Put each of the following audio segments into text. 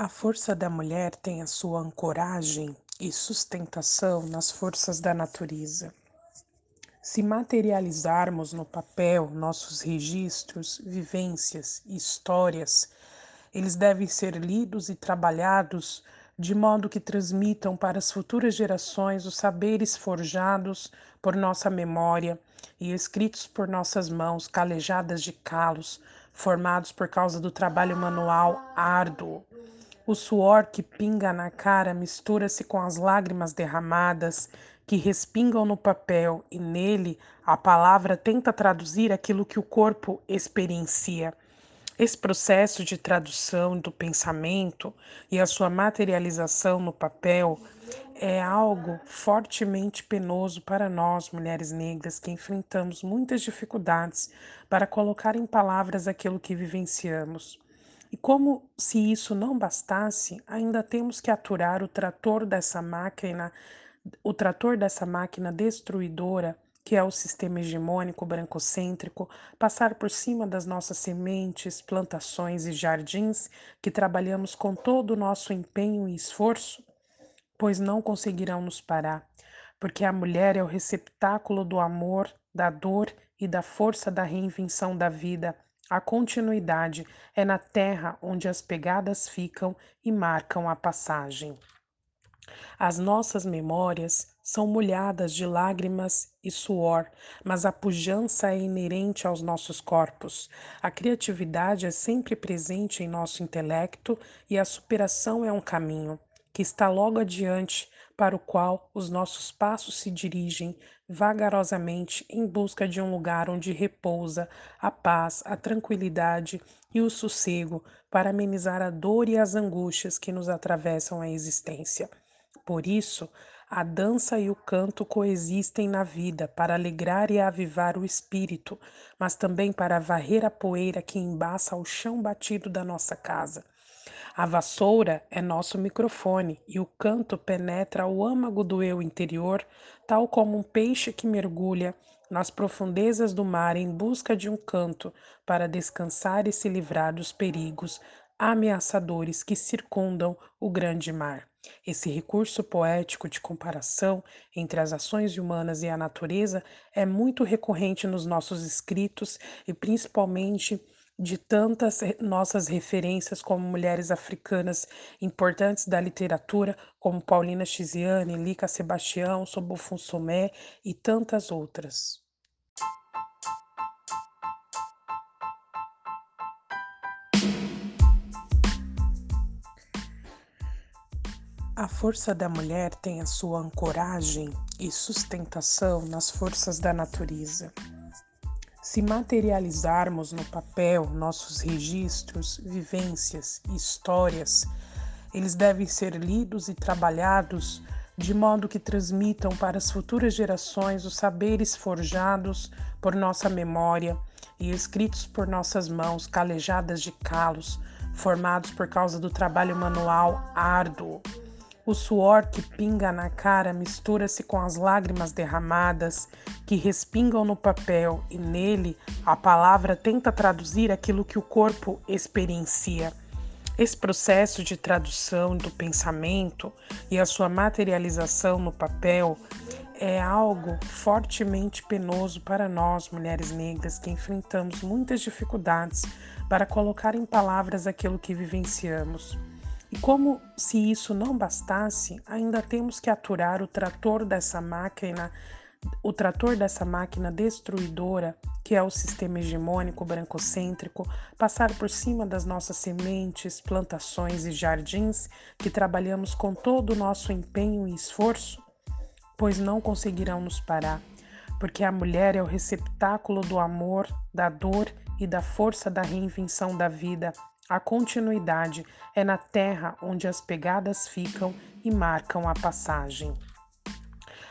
A força da mulher tem a sua ancoragem e sustentação nas forças da natureza. Se materializarmos no papel nossos registros, vivências e histórias, eles devem ser lidos e trabalhados de modo que transmitam para as futuras gerações os saberes forjados por nossa memória e escritos por nossas mãos calejadas de calos, formados por causa do trabalho manual árduo o suor que pinga na cara mistura-se com as lágrimas derramadas que respingam no papel e nele a palavra tenta traduzir aquilo que o corpo experiencia. Esse processo de tradução do pensamento e a sua materialização no papel é algo fortemente penoso para nós, mulheres negras, que enfrentamos muitas dificuldades para colocar em palavras aquilo que vivenciamos. E como se isso não bastasse, ainda temos que aturar o trator dessa máquina, o trator dessa máquina destruidora, que é o sistema hegemônico brancocêntrico, passar por cima das nossas sementes, plantações e jardins que trabalhamos com todo o nosso empenho e esforço? Pois não conseguirão nos parar, porque a mulher é o receptáculo do amor, da dor e da força da reinvenção da vida a continuidade é na terra onde as pegadas ficam e marcam a passagem. As nossas memórias são molhadas de lágrimas e suor, mas a pujança é inerente aos nossos corpos. A criatividade é sempre presente em nosso intelecto e a superação é um caminho que está logo adiante, para o qual os nossos passos se dirigem vagarosamente em busca de um lugar onde repousa a paz, a tranquilidade e o sossego para amenizar a dor e as angústias que nos atravessam a existência. Por isso, a dança e o canto coexistem na vida para alegrar e avivar o espírito, mas também para varrer a poeira que embaça o chão batido da nossa casa. A vassoura é nosso microfone e o canto penetra o âmago do eu interior, tal como um peixe que mergulha nas profundezas do mar em busca de um canto para descansar e se livrar dos perigos ameaçadores que circundam o grande mar. Esse recurso poético de comparação entre as ações humanas e a natureza é muito recorrente nos nossos escritos e principalmente de tantas nossas referências como mulheres africanas importantes da literatura, como Paulina Chiziane, Lica Sebastião, Sobofun Somé e tantas outras. A força da mulher tem a sua ancoragem e sustentação nas forças da natureza. Se materializarmos no papel nossos registros, vivências e histórias, eles devem ser lidos e trabalhados de modo que transmitam para as futuras gerações os saberes forjados por nossa memória e escritos por nossas mãos calejadas de calos, formados por causa do trabalho manual árduo o suor que pinga na cara mistura-se com as lágrimas derramadas que respingam no papel e nele a palavra tenta traduzir aquilo que o corpo experiencia. Esse processo de tradução do pensamento e a sua materialização no papel é algo fortemente penoso para nós, mulheres negras, que enfrentamos muitas dificuldades para colocar em palavras aquilo que vivenciamos. E como se isso não bastasse, ainda temos que aturar o trator dessa máquina, o trator dessa máquina destruidora, que é o sistema hegemônico brancocêntrico, passar por cima das nossas sementes, plantações e jardins que trabalhamos com todo o nosso empenho e esforço? Pois não conseguirão nos parar, porque a mulher é o receptáculo do amor, da dor e da força da reinvenção da vida a continuidade é na terra onde as pegadas ficam e marcam a passagem.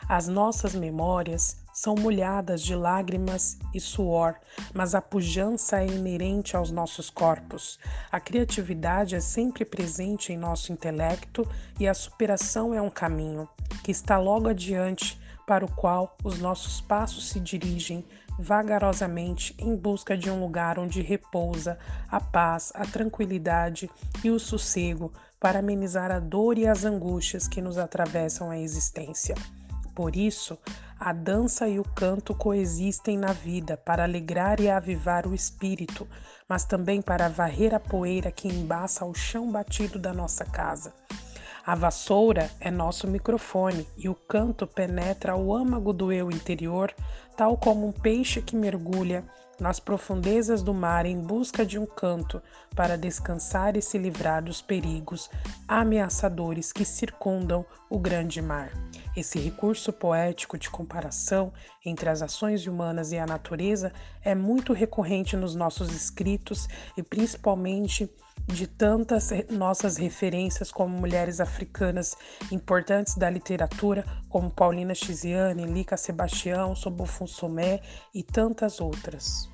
As nossas memórias são molhadas de lágrimas e suor, mas a pujança é inerente aos nossos corpos. A criatividade é sempre presente em nosso intelecto e a superação é um caminho que está logo adiante para o qual os nossos passos se dirigem vagarosamente em busca de um lugar onde repousa a paz, a tranquilidade e o sossego para amenizar a dor e as angústias que nos atravessam a existência. Por isso, a dança e o canto coexistem na vida para alegrar e avivar o espírito, mas também para varrer a poeira que embaça o chão batido da nossa casa. A vassoura é nosso microfone e o canto penetra o âmago do eu interior, tal como um peixe que mergulha nas profundezas do mar em busca de um canto para descansar e se livrar dos perigos ameaçadores que circundam o grande mar. Esse recurso poético de comparação entre as ações humanas e a natureza é muito recorrente nos nossos escritos e principalmente de tantas nossas referências como mulheres africanas importantes da literatura, como Paulina Chiziane, Lica Sebastião, Sobofun Somé e tantas outras.